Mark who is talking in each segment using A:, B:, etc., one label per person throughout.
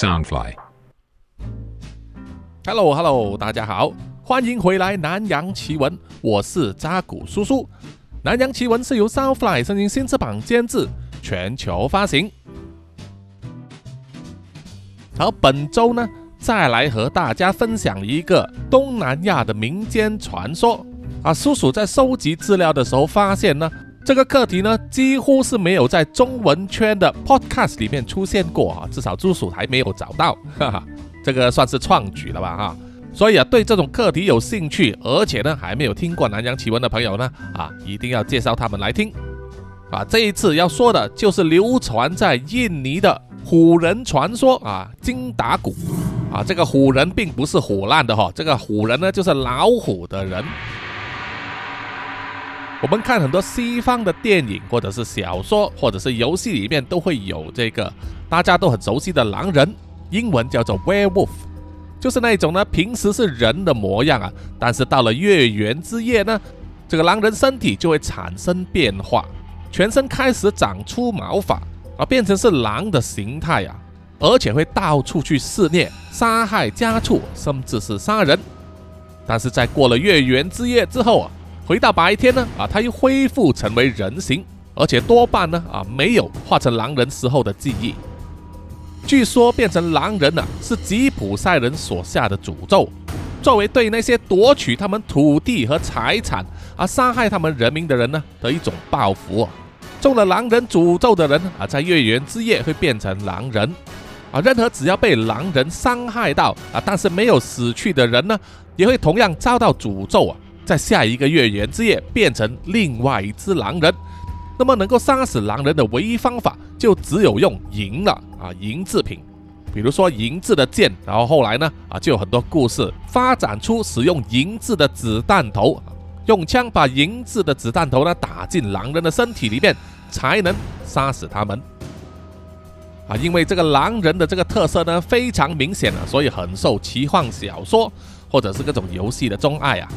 A: Soundfly。
B: Hello Hello，大家好，欢迎回来《南洋奇闻》，我是扎古叔叔。《南洋奇闻》是由 Soundfly 声音新翅膀监制，全球发行。好，本周呢，再来和大家分享一个东南亚的民间传说啊。叔叔在收集资料的时候发现呢，这个课题呢，几乎是没有在中文圈的 Podcast 里面出现过啊，至少叔叔还没有找到，哈哈。这个算是创举了吧哈，所以啊，对这种课题有兴趣，而且呢还没有听过南洋奇闻的朋友呢，啊，一定要介绍他们来听。啊，这一次要说的就是流传在印尼的虎人传说啊，金打古啊，这个虎人并不是虎烂的哈，这个虎人呢就是老虎的人。我们看很多西方的电影或者是小说或者是游戏里面都会有这个大家都很熟悉的狼人。英文叫做 werewolf，就是那种呢，平时是人的模样啊，但是到了月圆之夜呢，这个狼人身体就会产生变化，全身开始长出毛发啊，变成是狼的形态啊，而且会到处去肆虐、杀害家畜，甚至是杀人。但是在过了月圆之夜之后啊，回到白天呢啊，他又恢复成为人形，而且多半呢啊没有化成狼人时候的记忆。据说变成狼人呢，是吉普赛人所下的诅咒，作为对那些夺取他们土地和财产而杀害他们人民的人呢的一种报复。中了狼人诅咒的人啊，在月圆之夜会变成狼人啊。任何只要被狼人伤害到啊，但是没有死去的人呢，也会同样遭到诅咒啊，在下一个月圆之夜变成另外一只狼人。那么能够杀死狼人的唯一方法，就只有用银了啊，银制品，比如说银制的剑，然后后来呢啊，就有很多故事发展出使用银制的子弹头，用枪把银制的子弹头呢打进狼人的身体里面，才能杀死他们啊。因为这个狼人的这个特色呢非常明显啊，所以很受奇幻小说或者是各种游戏的钟爱啊。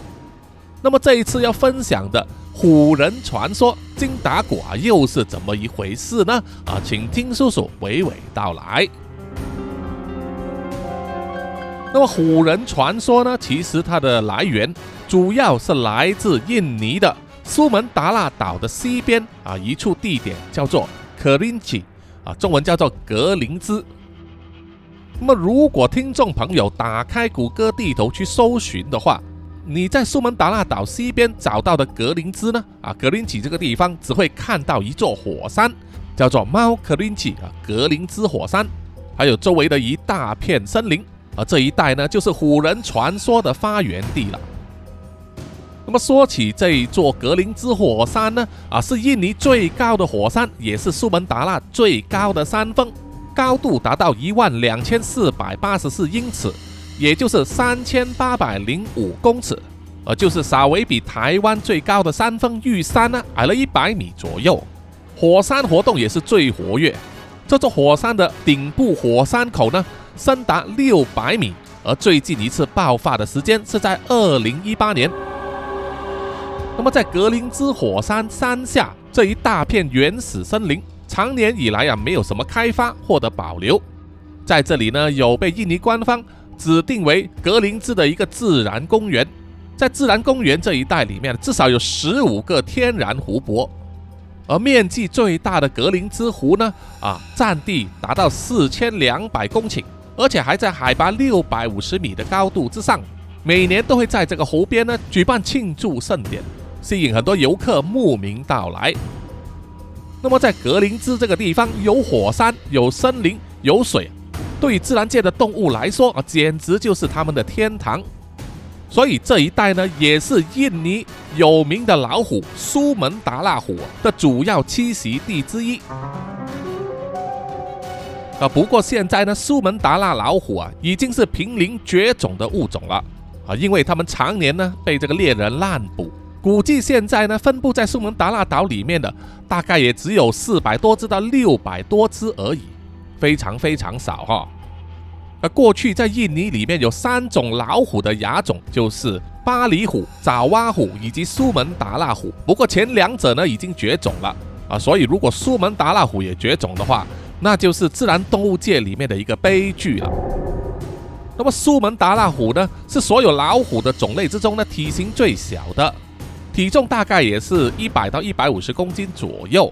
B: 那么这一次要分享的虎人传说金打鼓啊，又是怎么一回事呢？啊，请听叔叔娓娓道来。那么虎人传说呢，其实它的来源主要是来自印尼的苏门答腊岛的西边啊一处地点，叫做可林奇啊，中文叫做格林兹。那么如果听众朋友打开谷歌地图去搜寻的话，你在苏门答腊岛西边找到的格林兹呢？啊，格林奇这个地方只会看到一座火山，叫做猫格林奇啊，格林兹火山，还有周围的一大片森林，而这一带呢，就是虎人传说的发源地了。那么说起这一座格林兹火山呢，啊，是印尼最高的火山，也是苏门答腊最高的山峰，高度达到一万两千四百八十四英尺。也就是三千八百零五公尺，呃，就是稍微比台湾最高的山峰玉山呢矮了一百米左右。火山活动也是最活跃。这座火山的顶部火山口呢，深达六百米，而最近一次爆发的时间是在二零一八年。那么，在格林兹火山山下这一大片原始森林，长年以来啊，没有什么开发或者保留。在这里呢，有被印尼官方。指定为格林兹的一个自然公园，在自然公园这一带里面，至少有十五个天然湖泊，而面积最大的格林兹湖呢，啊，占地达到四千两百公顷，而且还在海拔六百五十米的高度之上，每年都会在这个湖边呢举办庆祝盛典，吸引很多游客慕名到来。那么在格林兹这个地方，有火山，有森林，有水。对自然界的动物来说啊，简直就是他们的天堂。所以这一带呢，也是印尼有名的老虎苏门答腊虎的主要栖息地之一。啊，不过现在呢，苏门答腊老虎啊，已经是濒临绝种的物种了啊，因为它们常年呢被这个猎人滥捕，估计现在呢分布在苏门答腊岛里面的大概也只有四百多只到六百多只而已。非常非常少哈。那过去在印尼里面有三种老虎的亚种，就是巴里虎、爪哇虎以及苏门答腊虎。不过前两者呢已经绝种了啊，所以如果苏门答腊虎也绝种的话，那就是自然动物界里面的一个悲剧了。那么苏门答腊虎呢，是所有老虎的种类之中呢体型最小的，体重大概也是一百到一百五十公斤左右。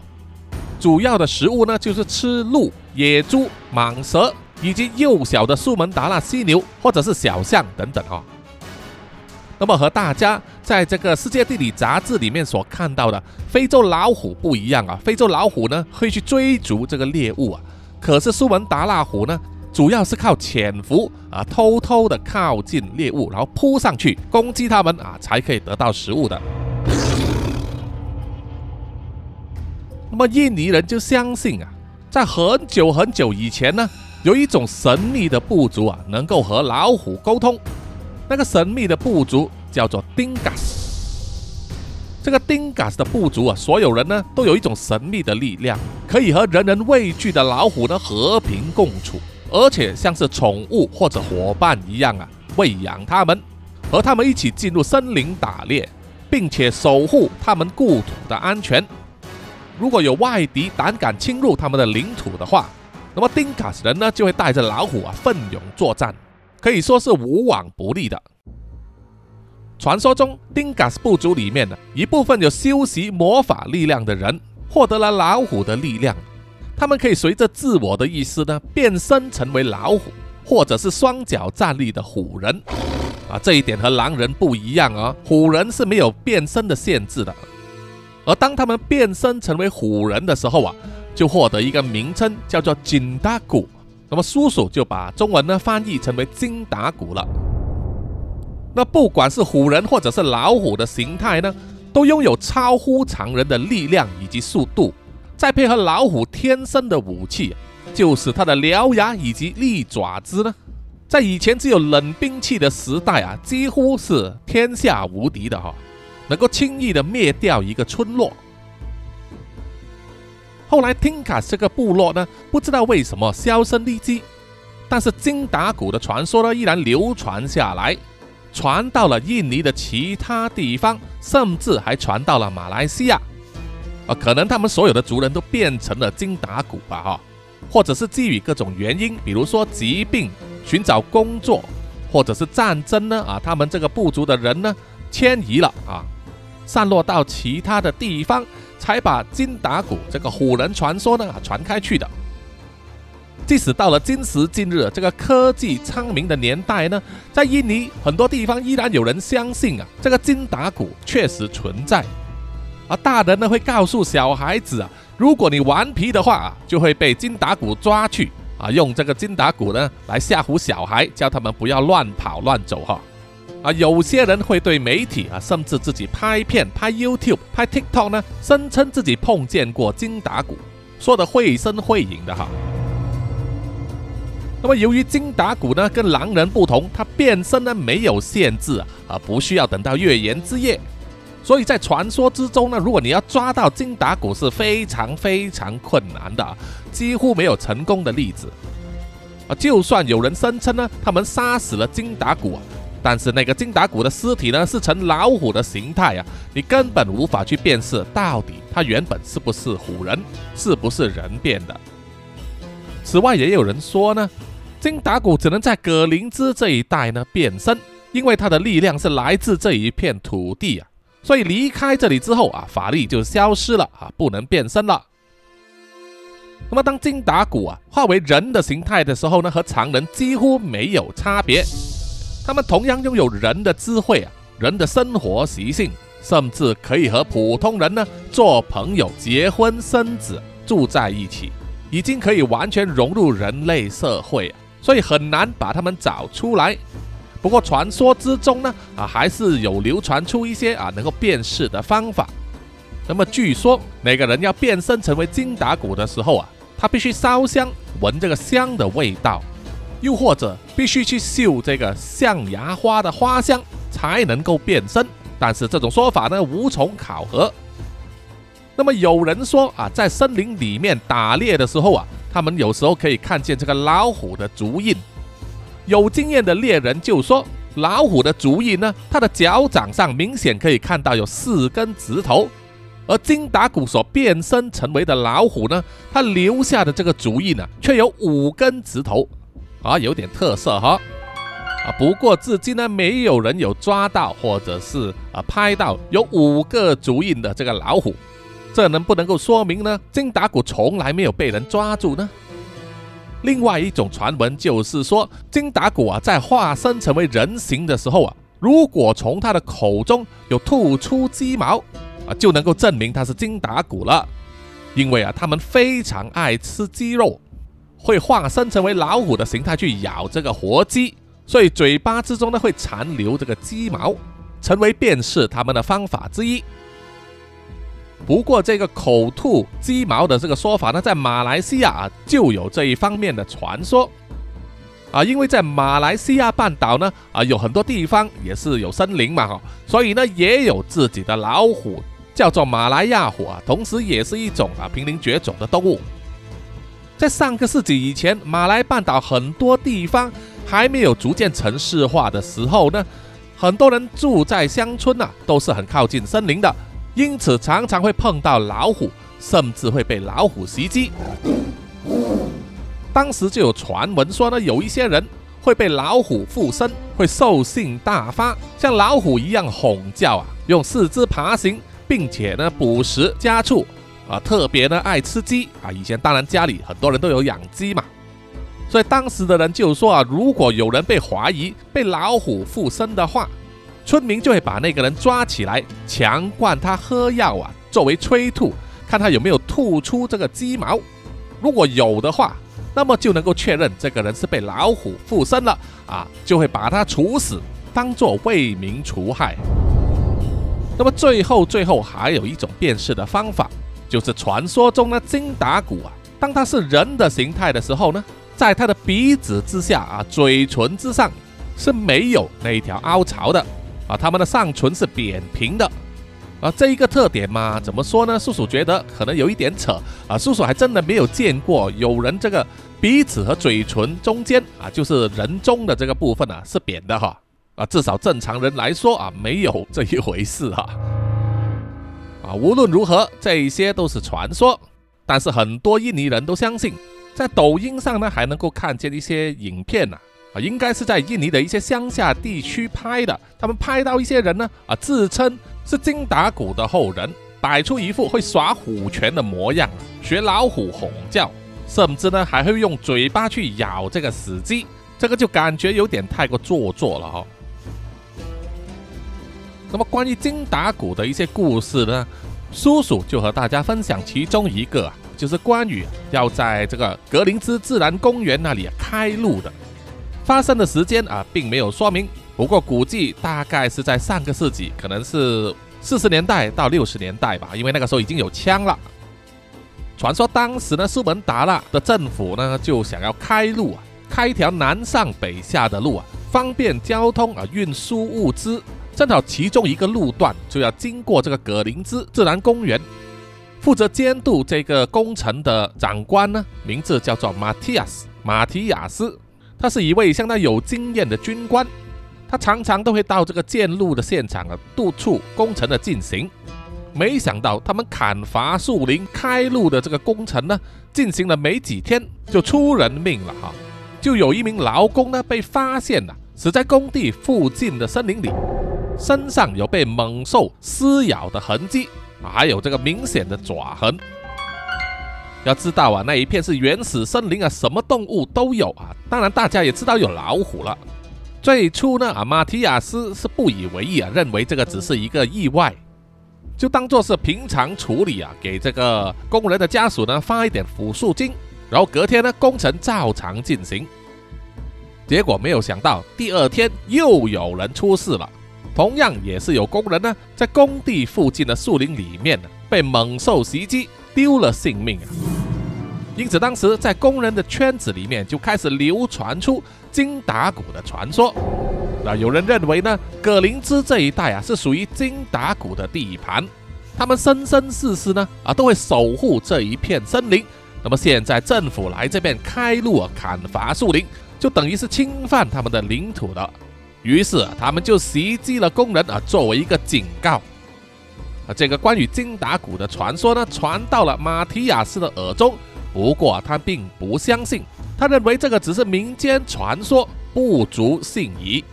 B: 主要的食物呢就是吃鹿、野猪、蟒蛇以及幼小的苏门答腊犀牛或者是小象等等啊。那么和大家在这个世界地理杂志里面所看到的非洲老虎不一样啊，非洲老虎呢会去追逐这个猎物啊，可是苏门答腊虎呢？主要是靠潜伏啊，偷偷的靠近猎物，然后扑上去攻击它们啊，才可以得到食物的。那么印尼人就相信啊，在很久很久以前呢，有一种神秘的部族啊，能够和老虎沟通。那个神秘的部族叫做丁嘎斯。这个丁嘎斯的部族啊，所有人呢都有一种神秘的力量，可以和人人畏惧的老虎呢和平共处。而且像是宠物或者伙伴一样啊，喂养它们，和它们一起进入森林打猎，并且守护他们故土的安全。如果有外敌胆敢侵入他们的领土的话，那么丁卡斯人呢就会带着老虎啊奋勇作战，可以说是无往不利的。传说中，丁卡斯部族里面呢一部分有修习魔法力量的人，获得了老虎的力量。他们可以随着自我的意思呢，变身成为老虎，或者是双脚站立的虎人，啊，这一点和狼人不一样啊。虎人是没有变身的限制的，而当他们变身成为虎人的时候啊，就获得一个名称叫做金达古。那么叔叔就把中文呢翻译成为金打鼓了。那不管是虎人或者是老虎的形态呢，都拥有超乎常人的力量以及速度。再配合老虎天生的武器，就是它的獠牙以及利爪子呢，在以前只有冷兵器的时代啊，几乎是天下无敌的哈，能够轻易的灭掉一个村落。后来汀卡这个部落呢，不知道为什么销声匿迹，但是金达古的传说呢，依然流传下来，传到了印尼的其他地方，甚至还传到了马来西亚。啊，可能他们所有的族人都变成了金打鼓吧，哈，或者是基于各种原因，比如说疾病、寻找工作，或者是战争呢，啊，他们这个部族的人呢迁移了啊，散落到其他的地方，才把金打鼓这个虎人传说呢传开去的。即使到了今时今日这个科技昌明的年代呢，在印尼很多地方依然有人相信啊，这个金打鼓确实存在。而大人呢会告诉小孩子啊，如果你顽皮的话啊，就会被金打鼓抓去啊，用这个金打鼓呢来吓唬小孩，叫他们不要乱跑乱走哈。啊有些人会对媒体啊，甚至自己拍片、拍 YouTube、拍 TikTok 呢，声称自己碰见过金打鼓，说的绘声绘影的哈。那么由于金打鼓呢跟狼人不同，它变身呢没有限制啊，不需要等到月圆之夜。所以在传说之中呢，如果你要抓到金打鼓是非常非常困难的，几乎没有成功的例子。啊，就算有人声称呢，他们杀死了金打鼓，但是那个金打鼓的尸体呢是呈老虎的形态啊，你根本无法去辨识到底它原本是不是虎人，是不是人变的。此外，也有人说呢，金打鼓只能在葛林芝这一带呢变身，因为它的力量是来自这一片土地啊。所以离开这里之后啊，法力就消失了啊，不能变身了。那么当金打鼓啊化为人的形态的时候呢，和常人几乎没有差别。他们同样拥有人的智慧啊，人的生活习性，甚至可以和普通人呢做朋友、结婚、生子、住在一起，已经可以完全融入人类社会啊，所以很难把他们找出来。不过传说之中呢，啊，还是有流传出一些啊能够辨识的方法。那么据说，每个人要变身成为金打鼓的时候啊，他必须烧香，闻这个香的味道，又或者必须去嗅这个象牙花的花香，才能够变身。但是这种说法呢，无从考核。那么有人说啊，在森林里面打猎的时候啊，他们有时候可以看见这个老虎的足印。有经验的猎人就说，老虎的足印呢，它的脚掌上明显可以看到有四根指头，而金达古所变身成为的老虎呢，它留下的这个足印呢，却有五根指头，啊，有点特色哈。啊，不过至今呢，没有人有抓到或者是啊拍到有五个足印的这个老虎，这能不能够说明呢？金达古从来没有被人抓住呢？另外一种传闻就是说，金达古啊，在化身成为人形的时候啊，如果从他的口中有吐出鸡毛啊，就能够证明他是金达古了，因为啊，他们非常爱吃鸡肉，会化身成为老虎的形态去咬这个活鸡。所以嘴巴之中呢会残留这个鸡毛，成为辨识它们的方法之一。不过这个口吐鸡毛的这个说法呢，在马来西亚啊就有这一方面的传说啊，因为在马来西亚半岛呢啊有很多地方也是有森林嘛哈，所以呢也有自己的老虎，叫做马来亚虎啊，同时也是一种啊濒临绝种的动物。在上个世纪以前，马来半岛很多地方。还没有逐渐城市化的时候呢，很多人住在乡村呐，都是很靠近森林的，因此常常会碰到老虎，甚至会被老虎袭击。当时就有传闻说呢，有一些人会被老虎附身，会兽性大发，像老虎一样吼叫啊，用四肢爬行，并且呢捕食家畜啊，特别呢爱吃鸡啊。以前当然家里很多人都有养鸡嘛。所以当时的人就说啊，如果有人被怀疑被老虎附身的话，村民就会把那个人抓起来，强灌他喝药啊，作为催吐，看他有没有吐出这个鸡毛。如果有的话，那么就能够确认这个人是被老虎附身了啊，就会把他处死，当做为民除害。那么最后最后还有一种辨识的方法，就是传说中的金达古啊，当他是人的形态的时候呢。在他的鼻子之下啊，嘴唇之上是没有那一条凹槽的啊，他们的上唇是扁平的啊，这一个特点嘛，怎么说呢？叔叔觉得可能有一点扯啊，叔叔还真的没有见过有人这个鼻子和嘴唇中间啊，就是人中的这个部分啊是扁的哈啊，至少正常人来说啊，没有这一回事哈啊，啊无论如何，这些都是传说，但是很多印尼人都相信。在抖音上呢，还能够看见一些影片呢，啊，应该是在印尼的一些乡下地区拍的。他们拍到一些人呢，啊，自称是金打鼓的后人，摆出一副会耍虎拳的模样，学老虎吼叫，甚至呢还会用嘴巴去咬这个死鸡，这个就感觉有点太过做作了哈。那么关于金打鼓的一些故事呢，叔叔就和大家分享其中一个啊。就是关羽要在这个格林兹自然公园那里开路的，发生的时间啊，并没有说明，不过估计大概是在上个世纪，可能是四十年代到六十年代吧，因为那个时候已经有枪了。传说当时呢，苏门答腊的政府呢，就想要开路啊，开一条南上北下的路啊，方便交通啊，运输物资。正好其中一个路段就要经过这个葛林兹自然公园。负责监督这个工程的长官呢，名字叫做马提亚斯，马提亚斯，他是一位相当有经验的军官，他常常都会到这个建路的现场啊，督促工程的进行。没想到他们砍伐树林、开路的这个工程呢，进行了没几天就出人命了哈，就有一名劳工呢被发现了死在工地附近的森林里，身上有被猛兽撕咬的痕迹。还有这个明显的爪痕。要知道啊，那一片是原始森林啊，什么动物都有啊。当然，大家也知道有老虎了。最初呢，啊，马提亚斯是不以为意啊，认为这个只是一个意外，就当做是平常处理啊，给这个工人的家属呢发一点抚恤金，然后隔天呢工程照常进行。结果没有想到，第二天又有人出事了。同样也是有工人呢，在工地附近的树林里面，被猛兽袭击，丢了性命啊！因此，当时在工人的圈子里面就开始流传出金打谷的传说。那有人认为呢，葛林芝这一带啊是属于金打谷的地盘，他们生生世世呢啊都会守护这一片森林。那么现在政府来这边开路啊，砍伐树林，就等于是侵犯他们的领土了。于是他们就袭击了工人啊，作为一个警告。啊，这个关于金打鼓的传说呢，传到了马提亚斯的耳中。不过他并不相信，他认为这个只是民间传说，不足信疑。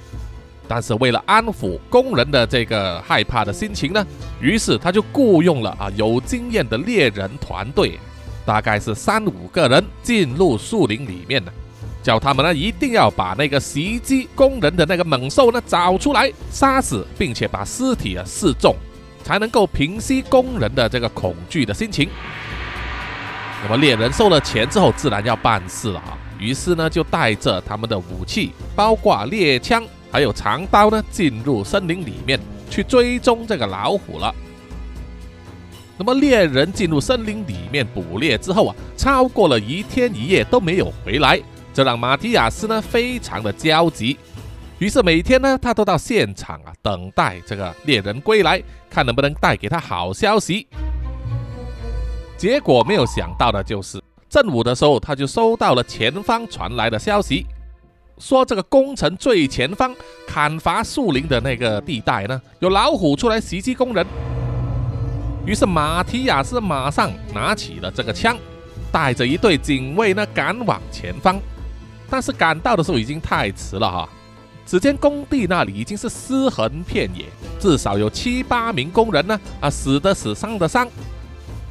B: 但是为了安抚工人的这个害怕的心情呢，于是他就雇佣了啊有经验的猎人团队，大概是三五个人进入树林里面呢，叫他们呢一定要把那个袭击工人的那个猛兽呢找出来，杀死，并且把尸体啊示众，才能够平息工人的这个恐惧的心情。那么猎人收了钱之后，自然要办事了啊，于是呢就带着他们的武器，包括猎枪。还有长刀呢，进入森林里面去追踪这个老虎了。那么猎人进入森林里面捕猎之后啊，超过了一天一夜都没有回来，这让马蒂亚斯呢非常的焦急。于是每天呢，他都到现场啊等待这个猎人归来，看能不能带给他好消息。结果没有想到的就是，正午的时候他就收到了前方传来的消息。说这个工程最前方砍伐树林的那个地带呢，有老虎出来袭击工人。于是马提亚斯马上拿起了这个枪，带着一队警卫呢赶往前方。但是赶到的时候已经太迟了哈！只见工地那里已经是尸横遍野，至少有七八名工人呢啊死的死，伤的伤。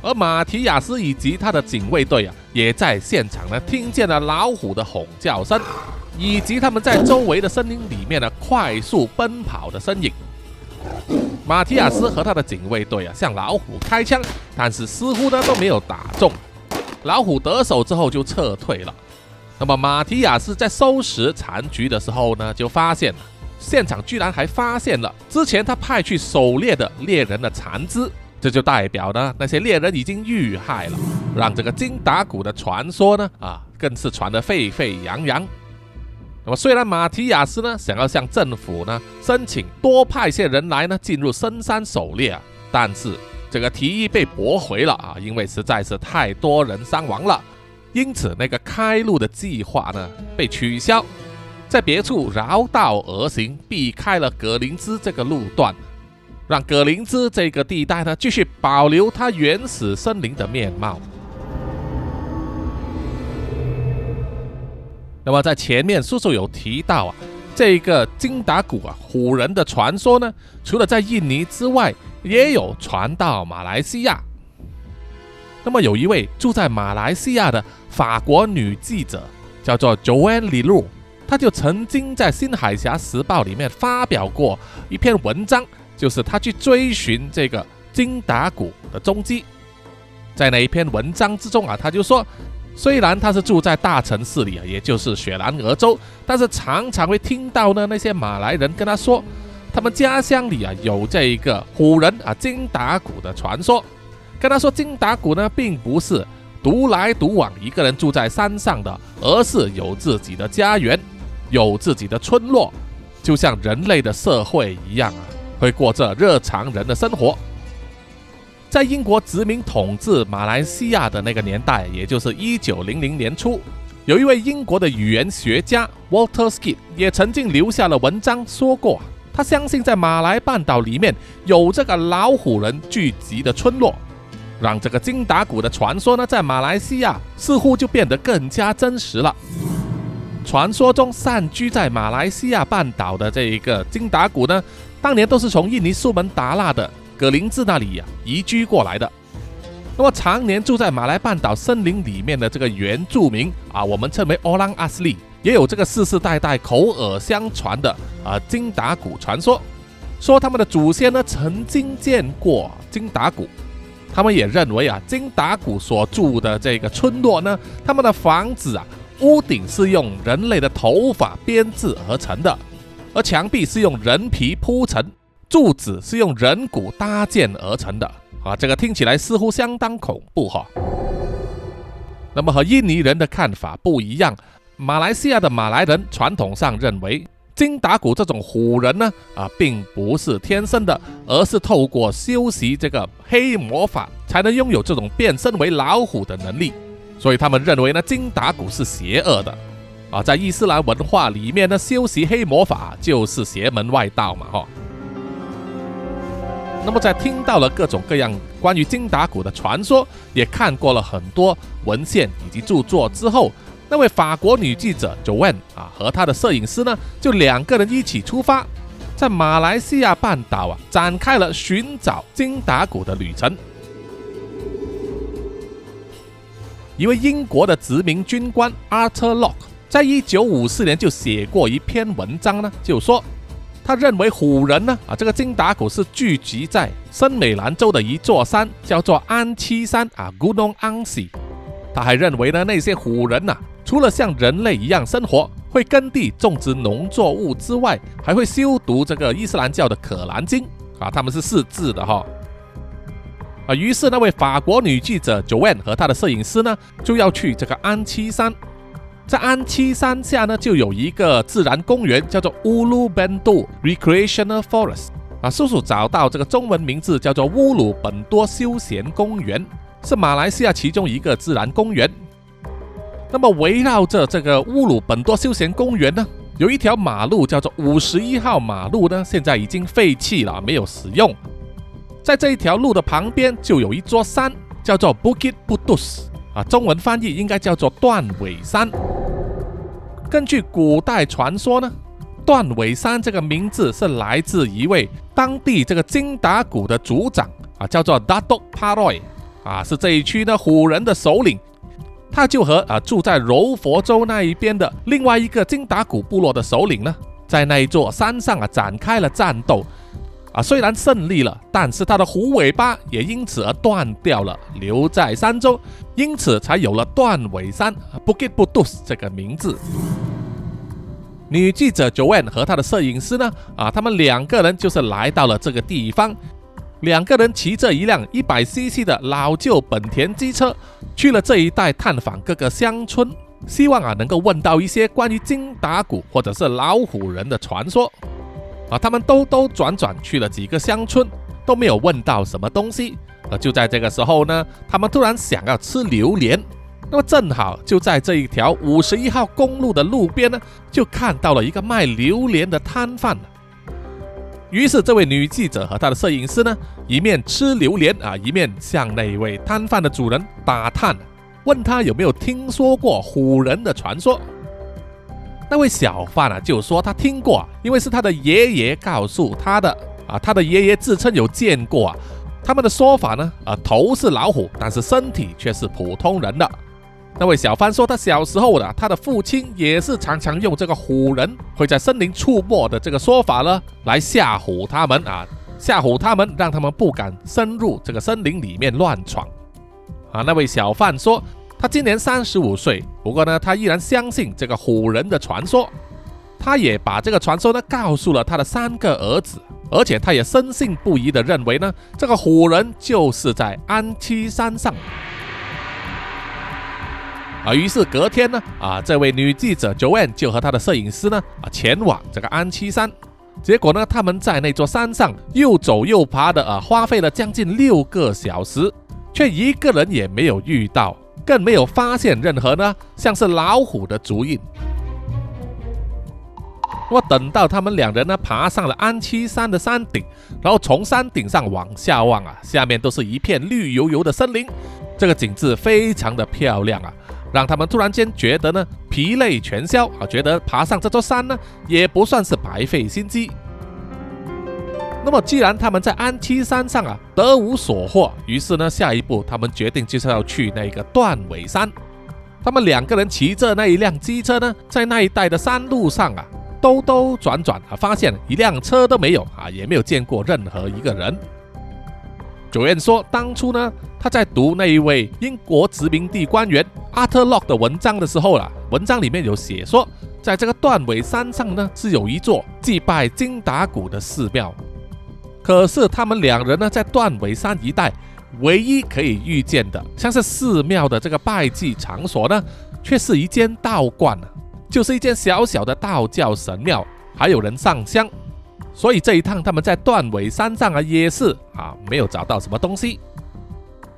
B: 而马提亚斯以及他的警卫队啊，也在现场呢听见了老虎的吼叫声。以及他们在周围的森林里面呢快速奔跑的身影。马提亚斯和他的警卫队啊向老虎开枪，但是似乎呢都没有打中。老虎得手之后就撤退了。那么马提亚斯在收拾残局的时候呢，就发现了现场居然还发现了之前他派去狩猎的猎人的残肢，这就代表呢那些猎人已经遇害了，让这个金打鼓的传说呢啊更是传得沸沸扬扬。那么，虽然马提亚斯呢想要向政府呢申请多派些人来呢进入深山狩猎啊，但是这个提议被驳回了啊，因为实在是太多人伤亡了，因此那个开路的计划呢被取消，在别处绕道而行，避开了葛林兹这个路段，让葛林兹这个地带呢继续保留它原始森林的面貌。那么在前面叔叔有提到啊，这个金达古啊虎人的传说呢，除了在印尼之外，也有传到马来西亚。那么有一位住在马来西亚的法国女记者，叫做 Joanne Li Lu，她就曾经在《新海峡时报》里面发表过一篇文章，就是她去追寻这个金达古的踪迹。在那一篇文章之中啊，她就说。虽然他是住在大城市里啊，也就是雪兰莪州，但是常常会听到呢那些马来人跟他说，他们家乡里啊有这一个虎人啊金达古的传说，跟他说金达古呢并不是独来独往一个人住在山上的，而是有自己的家园，有自己的村落，就像人类的社会一样啊，会过着日常人的生活。在英国殖民统治马来西亚的那个年代，也就是一九零零年初，有一位英国的语言学家 Walter Skid 也曾经留下了文章，说过他相信在马来半岛里面有这个老虎人聚集的村落，让这个金达古的传说呢，在马来西亚似乎就变得更加真实了。传说中散居在马来西亚半岛的这一个金达古呢，当年都是从印尼苏门答腊的。葛林治那里呀移居过来的，那么常年住在马来半岛森林里面的这个原住民啊，我们称为欧朗阿斯利，也有这个世世代代口耳相传的啊金达鼓传说，说他们的祖先呢曾经见过金达古，他们也认为啊金达古所住的这个村落呢，他们的房子啊屋顶是用人类的头发编制而成的，而墙壁是用人皮铺成。柱子是用人骨搭建而成的啊，这个听起来似乎相当恐怖哈。那么和印尼人的看法不一样，马来西亚的马来人传统上认为金达古这种虎人呢啊，并不是天生的，而是透过修习这个黑魔法才能拥有这种变身为老虎的能力。所以他们认为呢，金达古是邪恶的啊，在伊斯兰文化里面呢，修习黑魔法就是邪门外道嘛哈。那么在听到了各种各样关于金达谷的传说，也看过了很多文献以及著作之后，那位法国女记者 Joanne 啊和她的摄影师呢，就两个人一起出发，在马来西亚半岛啊展开了寻找金达古的旅程。一位英国的殖民军官 Arthur Locke 在一九五四年就写过一篇文章呢，就说。他认为虎人呢啊，这个金达古是聚集在森美兰州的一座山，叫做安七山啊 （Gunung Ansi。他还认为呢，那些虎人呐，除了像人类一样生活，会耕地种植农作物之外，还会修读这个伊斯兰教的可兰经啊，他们是识字的哈。啊，于是那位法国女记者 Joanne 和她的摄影师呢，就要去这个安七山。在安七山下呢，就有一个自然公园，叫做乌鲁本多 Recreational Forest。啊，叔叔找到这个中文名字叫做乌鲁本多休闲公园，是马来西亚其中一个自然公园。那么围绕着这个乌鲁本多休闲公园呢，有一条马路叫做五十一号马路呢，现在已经废弃了，没有使用。在这一条路的旁边就有一座山，叫做 Bukit Butus。啊，中文翻译应该叫做断尾山。根据古代传说呢，断尾山这个名字是来自一位当地这个金达谷的族长啊，叫做 Datuk Paroi 啊，是这一区呢虎人的首领。他就和啊住在柔佛州那一边的另外一个金达古部落的首领呢，在那一座山上啊展开了战斗。啊，虽然胜利了，但是他的虎尾巴也因此而断掉了，留在山中，因此才有了断尾山 （Bukit Putus） 这个名字。女记者 Joanne 和她的摄影师呢，啊，他们两个人就是来到了这个地方，两个人骑着一辆 100cc 的老旧本田机车，去了这一带探访各个乡村，希望啊能够问到一些关于金打鼓或者是老虎人的传说。啊，他们兜兜转转去了几个乡村，都没有问到什么东西。啊就在这个时候呢，他们突然想要吃榴莲。那么正好就在这一条五十一号公路的路边呢，就看到了一个卖榴莲的摊贩。于是这位女记者和她的摄影师呢，一面吃榴莲啊，一面向那位摊贩的主人打探，问他有没有听说过虎人的传说。那位小贩啊，就说他听过，因为是他的爷爷告诉他的啊。他的爷爷自称有见过啊。他们的说法呢，啊，头是老虎，但是身体却是普通人的。那位小贩说，他小时候的他的父亲也是常常用这个虎人会在森林出没的这个说法呢，来吓唬他们啊，吓唬他们，让他们不敢深入这个森林里面乱闯。啊，那位小贩说。他今年三十五岁，不过呢，他依然相信这个虎人的传说。他也把这个传说呢告诉了他的三个儿子，而且他也深信不疑的认为呢，这个虎人就是在安七山上。啊，于是隔天呢，啊，这位女记者 Joanne 就和她的摄影师呢，啊，前往这个安七山。结果呢，他们在那座山上又走又爬的，啊，花费了将近六个小时，却一个人也没有遇到。更没有发现任何呢，像是老虎的足印。那么等到他们两人呢爬上了安七山的山顶，然后从山顶上往下望啊，下面都是一片绿油油的森林，这个景致非常的漂亮啊，让他们突然间觉得呢疲累全消啊，觉得爬上这座山呢也不算是白费心机。那么，既然他们在安七山上啊得无所获，于是呢，下一步他们决定就是要去那个断尾山。他们两个人骑着那一辆机车呢，在那一带的山路上啊兜兜转转啊，发现一辆车都没有啊，也没有见过任何一个人。主任说，当初呢，他在读那一位英国殖民地官员阿特洛克的文章的时候啊，文章里面有写说，在这个断尾山上呢，是有一座祭拜金达古的寺庙。可是他们两人呢，在断尾山一带唯一可以遇见的，像是寺庙的这个拜祭场所呢，却是一间道观啊，就是一间小小的道教神庙，还有人上香。所以这一趟他们在断尾山上啊，也是啊，没有找到什么东西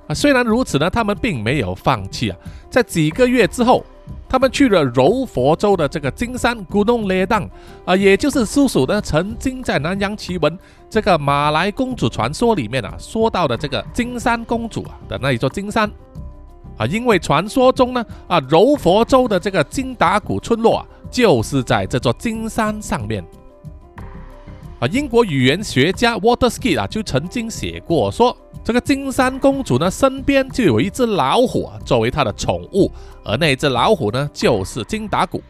B: 啊。虽然如此呢，他们并没有放弃啊。在几个月之后，他们去了柔佛州的这个金山 Gunung Ledang 啊，也就是叔叔呢曾经在南洋奇闻这个马来公主传说里面啊说到的这个金山公主啊的那一座金山啊，因为传说中呢啊柔佛州的这个金达古村落啊就是在这座金山上面啊，英国语言学家 Watersky 啊就曾经写过说。这个金山公主呢，身边就有一只老虎作为她的宠物，而那只老虎呢，就是金达古。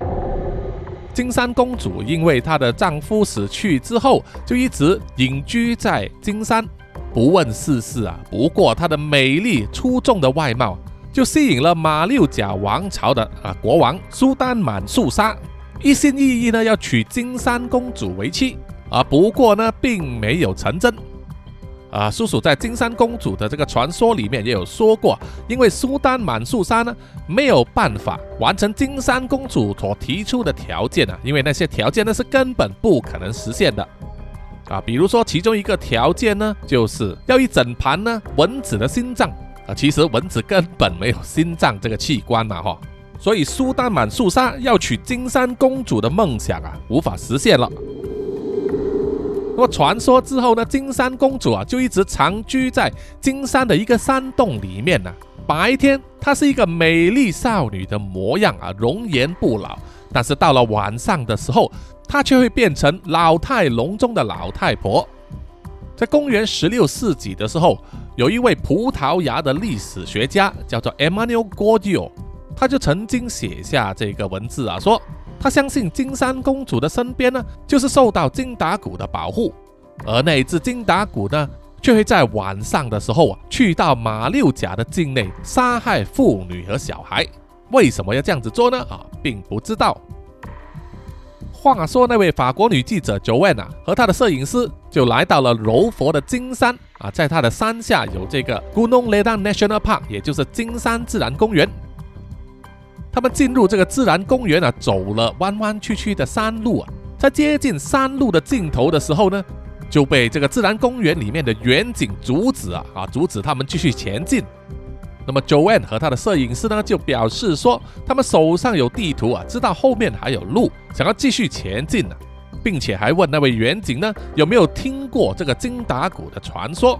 B: 金山公主因为她的丈夫死去之后，就一直隐居在金山，不问世事啊。不过她的美丽出众的外貌，就吸引了马六甲王朝的啊国王苏丹满素沙，一心一意呢要娶金山公主为妻啊。不过呢，并没有成真。啊，叔叔在金山公主的这个传说里面也有说过，因为苏丹满素沙呢没有办法完成金山公主所提出的条件啊，因为那些条件呢是根本不可能实现的啊。比如说其中一个条件呢，就是要一整盘呢蚊子的心脏啊，其实蚊子根本没有心脏这个器官嘛哈，所以苏丹满素沙要娶金山公主的梦想啊无法实现了。那么传说之后呢，金山公主啊就一直长居在金山的一个山洞里面呢。白天她是一个美丽少女的模样啊，容颜不老。但是到了晚上的时候，她却会变成老态龙钟的老太婆。在公元十六世纪的时候，有一位葡萄牙的历史学家叫做 Emmanuel Gordillo，他就曾经写下这个文字啊，说。他相信金山公主的身边呢，就是受到金达古的保护，而那只金达古呢，却会在晚上的时候啊，去到马六甲的境内杀害妇女和小孩。为什么要这样子做呢？啊，并不知道。话说那位法国女记者 Joanne 啊和她的摄影师就来到了柔佛的金山啊，在她的山下有这个 Gunung Ledang National Park，也就是金山自然公园。他们进入这个自然公园啊，走了弯弯曲曲的山路啊，在接近山路的尽头的时候呢，就被这个自然公园里面的远景阻止啊啊，阻止他们继续前进。那么 Joanne 和他的摄影师呢，就表示说，他们手上有地图啊，知道后面还有路，想要继续前进呢，并且还问那位远景呢，有没有听过这个金达谷的传说。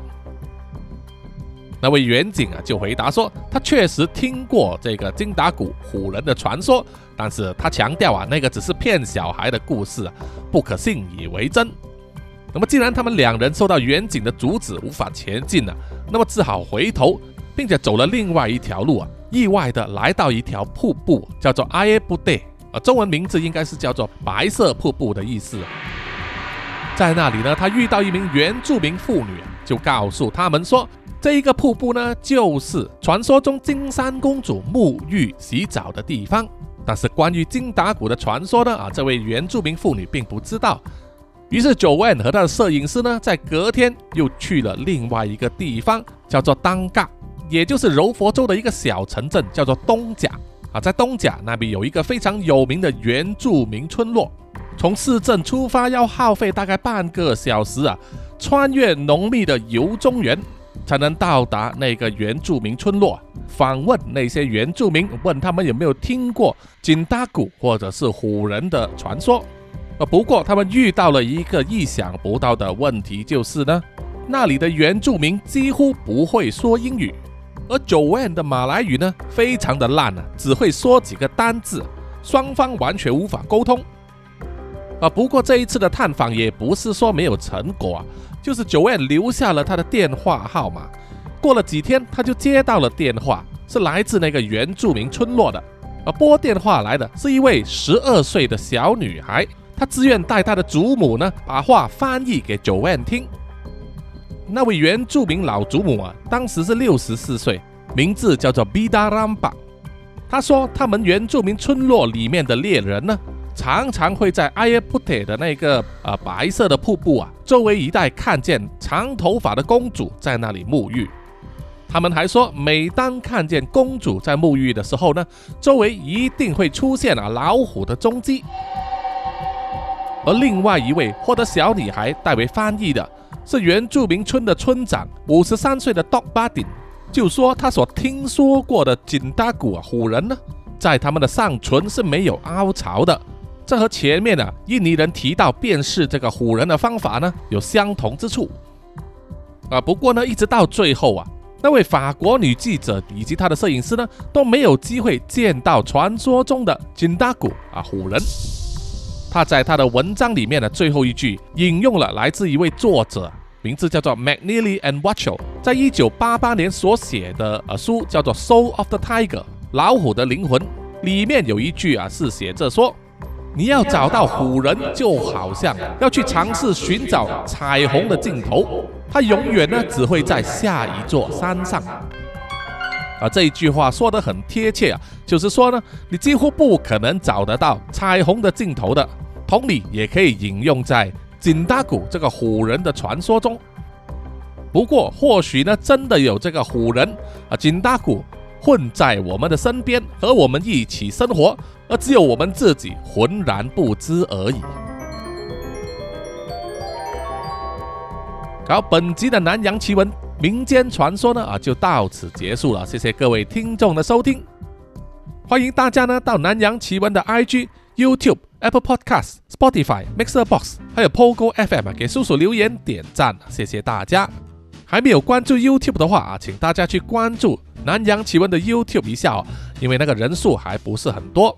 B: 那位远景啊，就回答说，他确实听过这个金达古虎人的传说，但是他强调啊，那个只是骗小孩的故事啊，不可信以为真。那么既然他们两人受到远景的阻止，无法前进了，那么只好回头，并且走了另外一条路啊，意外的来到一条瀑布，叫做阿耶布德啊，中文名字应该是叫做白色瀑布的意思。在那里呢，他遇到一名原住民妇女，就告诉他们说。这一个瀑布呢，就是传说中金山公主沐浴洗澡的地方。但是关于金达谷的传说呢，啊，这位原住民妇女并不知道。于是九万和他的摄影师呢，在隔天又去了另外一个地方，叫做当嘎，也就是柔佛州的一个小城镇，叫做东甲。啊，在东甲那边有一个非常有名的原住民村落。从市镇出发要耗费大概半个小时啊，穿越浓密的油棕园。才能到达那个原住民村落，访问那些原住民，问他们有没有听过金达古或者是虎人的传说。呃，不过他们遇到了一个意想不到的问题，就是呢，那里的原住民几乎不会说英语，而 Joan 的马来语呢，非常的烂啊，只会说几个单字，双方完全无法沟通。啊，不过这一次的探访也不是说没有成果啊。就是九万留下了他的电话号码，过了几天他就接到了电话，是来自那个原住民村落的。而拨电话来的是一位十二岁的小女孩，她自愿带她的祖母呢把话翻译给九万听。那位原住民老祖母啊，当时是六十四岁，名字叫做 Bidaramba。她说他们原住民村落里面的猎人呢。常常会在阿耶布铁的那个呃白色的瀑布啊周围一带看见长头发的公主在那里沐浴。他们还说，每当看见公主在沐浴的时候呢，周围一定会出现啊老虎的踪迹。而另外一位获得小女孩代为翻译的是原住民村的村长，五十三岁的 Dog Budin，就说他所听说过的锦达古啊虎人呢。在他们的上唇是没有凹槽的。这和前面啊印尼人提到辨识这个虎人的方法呢有相同之处。啊，不过呢，一直到最后啊，那位法国女记者以及她的摄影师呢都没有机会见到传说中的金达古啊虎人。他在他的文章里面的最后一句引用了来自一位作者，名字叫做 McNeely and Watchel 在一九八八年所写的呃书叫做《Soul of the Tiger》老虎的灵魂，里面有一句啊是写着说。你要找到虎人，就好像要去尝试寻找彩虹的尽头，它永远呢只会在下一座山上。啊，这一句话说得很贴切啊，就是说呢，你几乎不可能找得到彩虹的尽头的。同理，也可以引用在锦达谷这个虎人的传说中。不过，或许呢，真的有这个虎人啊，锦达谷混在我们的身边，和我们一起生活。而只有我们自己浑然不知而已。好，本集的南洋奇闻民间传说呢啊，就到此结束了。谢谢各位听众的收听，欢迎大家呢到南洋奇闻的 IG、YouTube、Apple Podcasts、Spotify、Mixer Box，还有 Pogo FM 给叔叔留言点赞，谢谢大家。还没有关注 YouTube 的话啊，请大家去关注南洋奇闻的 YouTube 一下哦，因为那个人数还不是很多。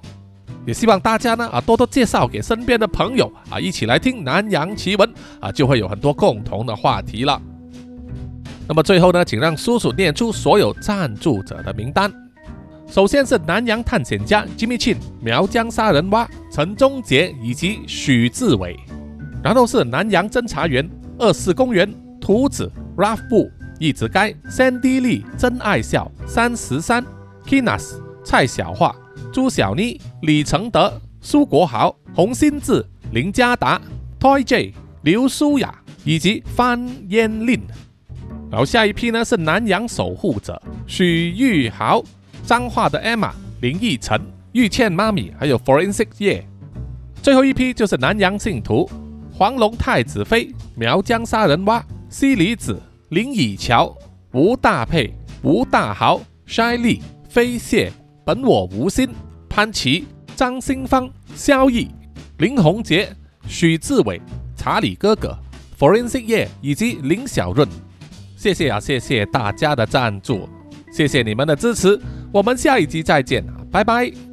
B: 也希望大家呢啊多多介绍给身边的朋友啊，一起来听南洋奇闻啊，就会有很多共同的话题了。那么最后呢，请让叔叔念出所有赞助者的名单。首先是南洋探险家 Jimmy Chin、苗疆杀人蛙陈忠杰以及许志伟，然后是南洋侦查员二四公园图子 Ralph 布一直该 Sandy 丽真爱笑三十三 Kinas 蔡小桦。朱小妮、李承德、苏国豪、洪新志、林家达、Toy J、刘舒雅以及范嫣令。然后下一批呢是南洋守护者许玉豪、彰化的 Emma、林奕晨、玉倩妈咪，还有 Forensic 叶。最后一批就是南洋信徒黄龙太子妃、苗疆杀人蛙、西里子、林以乔、吴大佩、吴大豪、筛利、飞蟹。本我无心，潘琪、张新芳、萧毅、林宏杰、许志伟、查理哥哥、Forensic 叶以及林小润，谢谢啊，谢谢大家的赞助，谢谢你们的支持，我们下一集再见拜拜。